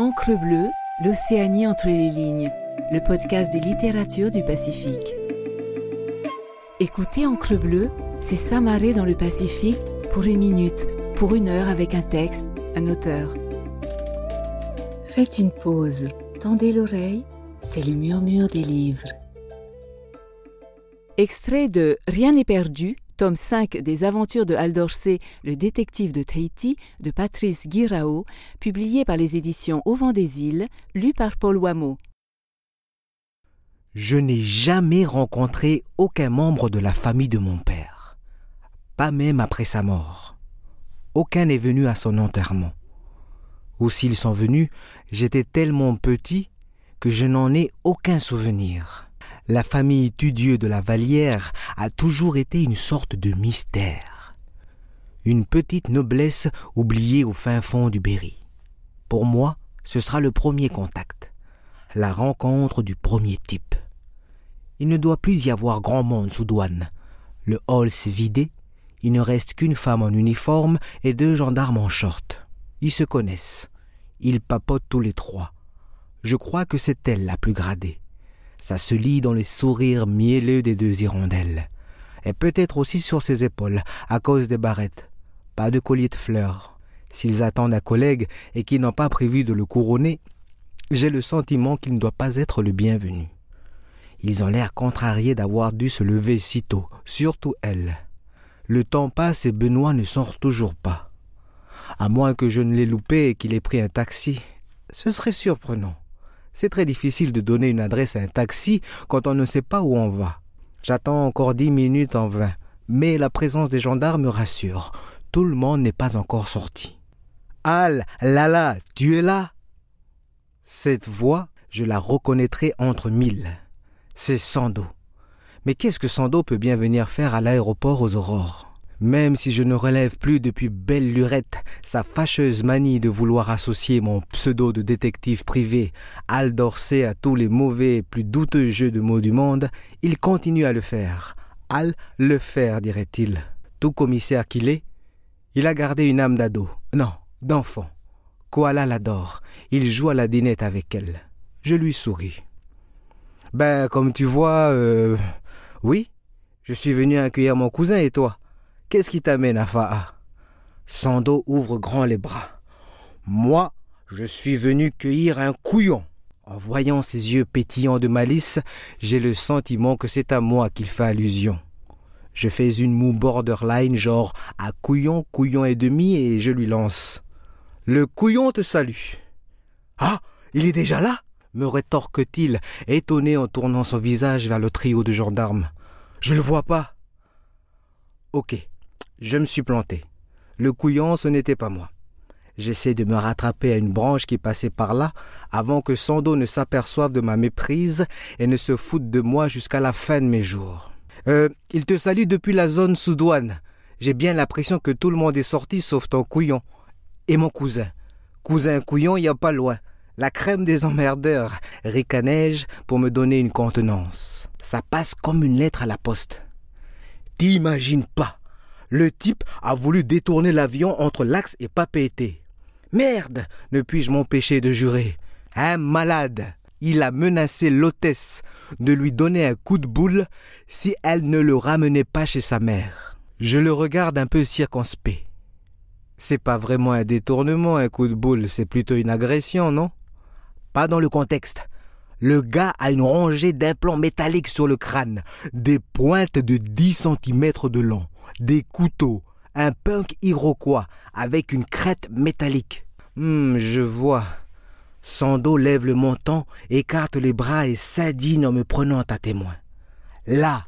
Encre bleue, l'Océanie entre les lignes, le podcast des littératures du Pacifique. Écoutez Encre bleue, c'est s'amarrer dans le Pacifique pour une minute, pour une heure avec un texte, un auteur. Faites une pause, tendez l'oreille, c'est le murmure des livres. Extrait de Rien n'est perdu, tome 5 des aventures de Al Dorsey, le détective de Tahiti, de Patrice Guirao, publié par les éditions Au vent des îles, lu par Paul Wameau. Je n'ai jamais rencontré aucun membre de la famille de mon père, pas même après sa mort. Aucun n'est venu à son enterrement. Ou s'ils sont venus, j'étais tellement petit que je n'en ai aucun souvenir la famille Tudieu de la Vallière a toujours été une sorte de mystère. Une petite noblesse oubliée au fin fond du Berry. Pour moi, ce sera le premier contact, la rencontre du premier type. Il ne doit plus y avoir grand monde sous douane. Le hall s'est vidé, il ne reste qu'une femme en uniforme et deux gendarmes en short. Ils se connaissent. Ils papotent tous les trois. Je crois que c'est elle la plus gradée. Ça se lit dans les sourires mielleux des deux hirondelles. Et peut-être aussi sur ses épaules, à cause des barrettes. Pas de collier de fleurs. S'ils attendent un collègue et qu'ils n'ont pas prévu de le couronner, j'ai le sentiment qu'il ne doit pas être le bienvenu. Ils ont l'air contrariés d'avoir dû se lever si tôt, surtout elle. Le temps passe et Benoît ne sort toujours pas. À moins que je ne l'ai loupé et qu'il ait pris un taxi, ce serait surprenant. C'est très difficile de donner une adresse à un taxi quand on ne sait pas où on va. J'attends encore dix minutes en vain, mais la présence des gendarmes me rassure. Tout le monde n'est pas encore sorti. Al, Lala, tu es là? Cette voix, je la reconnaîtrai entre mille. C'est Sando. Mais qu'est-ce que Sando peut bien venir faire à l'aéroport aux aurores? Même si je ne relève plus depuis belle lurette sa fâcheuse manie de vouloir associer mon pseudo de détective privé Al à tous les mauvais et plus douteux jeux de mots du monde, il continue à le faire. Al le faire, dirait-il. Tout commissaire qu'il est, il a gardé une âme d'ado. Non, d'enfant. Koala l'adore. Il joue à la dinette avec elle. Je lui souris. Ben, comme tu vois, euh, oui, je suis venu accueillir mon cousin et toi. Qu'est-ce qui t'amène à Sando ouvre grand les bras. Moi, je suis venu cueillir un couillon. En voyant ses yeux pétillants de malice, j'ai le sentiment que c'est à moi qu'il fait allusion. Je fais une moue borderline, genre à couillon, couillon et demi, et je lui lance. Le couillon te salue. Ah, il est déjà là? me rétorque-t-il, étonné en tournant son visage vers le trio de gendarmes. Je le vois pas. Ok, je me suis planté. Le couillon, ce n'était pas moi. J'essaie de me rattraper à une branche qui passait par là avant que Sando ne s'aperçoive de ma méprise et ne se foute de moi jusqu'à la fin de mes jours. Euh, il te salue depuis la zone sous douane. J'ai bien l'impression que tout le monde est sorti sauf ton couillon. Et mon cousin. Cousin couillon, il n'y a pas loin. La crème des emmerdeurs, ricanai-je pour me donner une contenance. Ça passe comme une lettre à la poste. T'imagines pas le type a voulu détourner l'avion entre l'axe et Papeete. Merde ne puis-je m'empêcher de jurer. Un malade Il a menacé l'hôtesse de lui donner un coup de boule si elle ne le ramenait pas chez sa mère. Je le regarde un peu circonspect. C'est pas vraiment un détournement, un coup de boule, c'est plutôt une agression, non? Pas dans le contexte. Le gars a une rangée d'implants métalliques sur le crâne, des pointes de 10 cm de long des couteaux, un punk iroquois avec une crête métallique. Hum, je vois. Sando lève le menton, écarte les bras et s'indigne en me prenant à témoin. Là,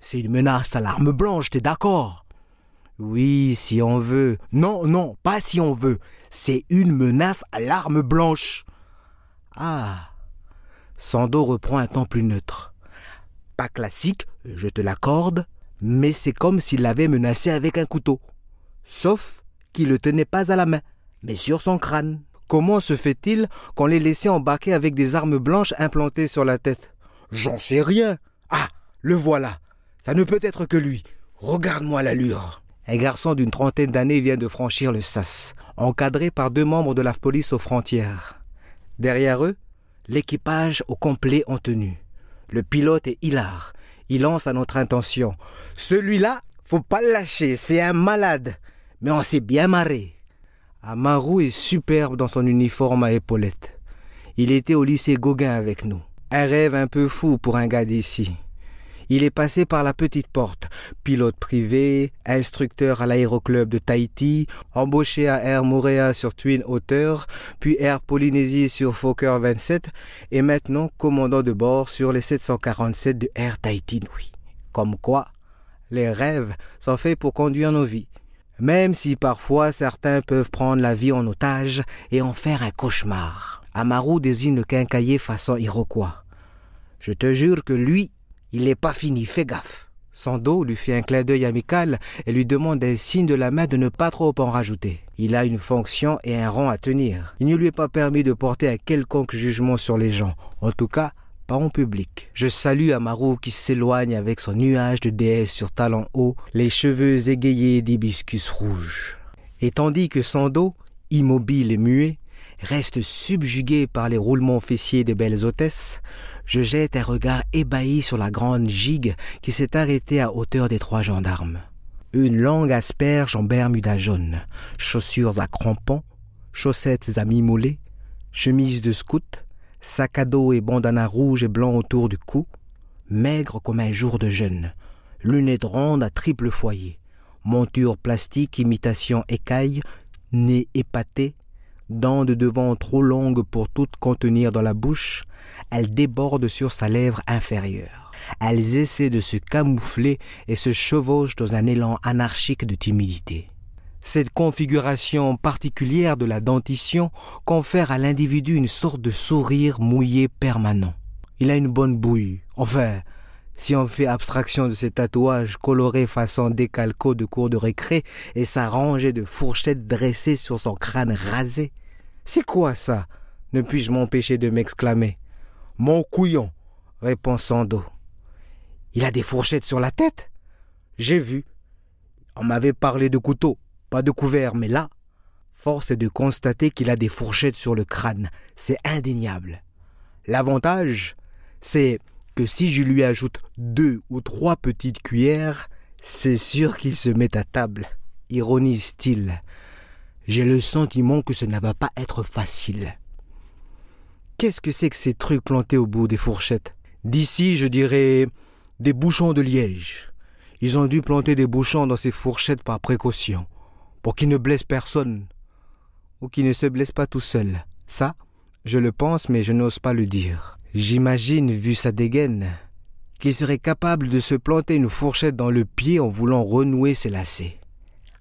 c'est une menace à l'arme blanche, t'es d'accord? Oui, si on veut. Non, non, pas si on veut. C'est une menace à l'arme blanche. Ah. Sando reprend un ton plus neutre. Pas classique, je te l'accorde, mais c'est comme s'il l'avait menacé avec un couteau. Sauf qu'il le tenait pas à la main, mais sur son crâne. Comment se fait-il qu'on l'ait laissé embarquer avec des armes blanches implantées sur la tête? J'en sais rien. Ah, le voilà. Ça ne peut être que lui. Regarde-moi l'allure. Un garçon d'une trentaine d'années vient de franchir le sas, encadré par deux membres de la police aux frontières. Derrière eux, l'équipage au complet en tenue. Le pilote est hilar. Il lance à notre intention. Celui-là, faut pas le lâcher, c'est un malade. Mais on s'est bien marré. Amaru est superbe dans son uniforme à épaulettes. Il était au lycée Gauguin avec nous. Un rêve un peu fou pour un gars d'ici. Il est passé par la petite porte, pilote privé, instructeur à l'aéroclub de Tahiti, embauché à Air Moorea sur Twin Otter, puis Air Polynésie sur Fokker 27 et maintenant commandant de bord sur les 747 de Air Tahiti Nui. Comme quoi, les rêves sont faits pour conduire nos vies. Même si parfois certains peuvent prendre la vie en otage et en faire un cauchemar. Amaru désigne le quincailler façon Iroquois. Je te jure que lui, il n'est pas fini, fais gaffe. Sando lui fait un clin d'œil amical et lui demande un signe de la main de ne pas trop en rajouter. Il a une fonction et un rang à tenir. Il ne lui est pas permis de porter un quelconque jugement sur les gens, en tout cas pas en public. Je salue Amaru qui s'éloigne avec son nuage de déesse sur talons hauts, les cheveux égayés d'hibiscus rouge. Et tandis que Sando, immobile et muet, reste subjugué par les roulements fessiers des belles hôtesses, je jette un regard ébahi sur la grande gigue qui s'est arrêtée à hauteur des trois gendarmes. Une longue asperge en bermuda jaune, chaussures à crampons, chaussettes à mi-mollets, chemise de scout, sac à dos et bandana rouge et blanc autour du cou, maigre comme un jour de jeûne, lunettes rondes à triple foyer, monture plastique imitation écaille, nez épaté, dents de devant trop longues pour toutes contenir dans la bouche, elles débordent sur sa lèvre inférieure. Elles essaient de se camoufler et se chevauchent dans un élan anarchique de timidité. Cette configuration particulière de la dentition confère à l'individu une sorte de sourire mouillé permanent. Il a une bonne bouille. Enfin, si on fait abstraction de ses tatouages colorés façon décalco de cours de récré et sa rangée de fourchettes dressées sur son crâne rasé. C'est quoi ça? Ne puis-je m'empêcher de m'exclamer. Mon couillon, répond Sando. Il a des fourchettes sur la tête? J'ai vu. On m'avait parlé de couteau, pas de couvert, mais là, force est de constater qu'il a des fourchettes sur le crâne. C'est indéniable. L'avantage, c'est que si je lui ajoute deux ou trois petites cuillères, c'est sûr qu'il se met à table. Ironise-t-il. J'ai le sentiment que ce ne va pas être facile. Qu'est-ce que c'est que ces trucs plantés au bout des fourchettes? D'ici, je dirais des bouchons de liège. Ils ont dû planter des bouchons dans ces fourchettes par précaution, pour qu'ils ne blessent personne, ou qu'ils ne se blessent pas tout seuls. Ça, je le pense, mais je n'ose pas le dire. J'imagine, vu sa dégaine, qu'il serait capable de se planter une fourchette dans le pied en voulant renouer ses lacets.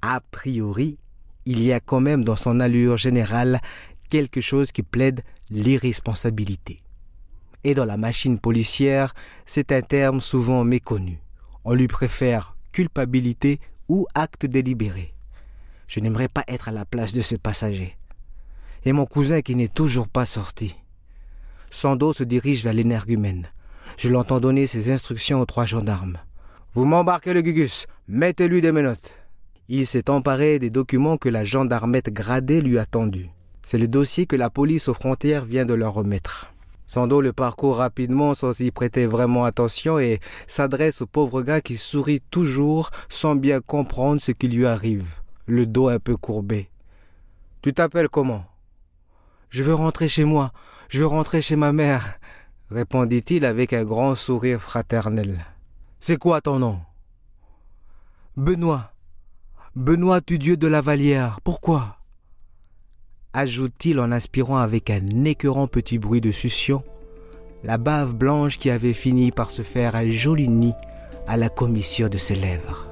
A priori, il y a quand même dans son allure générale quelque chose qui plaide l'irresponsabilité. Et dans la machine policière, c'est un terme souvent méconnu. On lui préfère culpabilité ou acte délibéré. Je n'aimerais pas être à la place de ce passager. Et mon cousin qui n'est toujours pas sorti. Sando se dirige vers l'énergumène. Je l'entends donner ses instructions aux trois gendarmes. Vous m'embarquez le Gugus, mettez-lui des menottes. Il s'est emparé des documents que la gendarmette gradée lui a tendus. C'est le dossier que la police aux frontières vient de leur remettre. Sando le parcourt rapidement sans y prêter vraiment attention et s'adresse au pauvre gars qui sourit toujours sans bien comprendre ce qui lui arrive, le dos un peu courbé. Tu t'appelles comment Je veux rentrer chez moi, je veux rentrer chez ma mère, répondit-il avec un grand sourire fraternel. C'est quoi ton nom Benoît. Benoît Tudieu de la Vallière. Pourquoi? Ajoute-t-il en aspirant avec un écœurant petit bruit de succion la bave blanche qui avait fini par se faire un joli nid à la commissure de ses lèvres.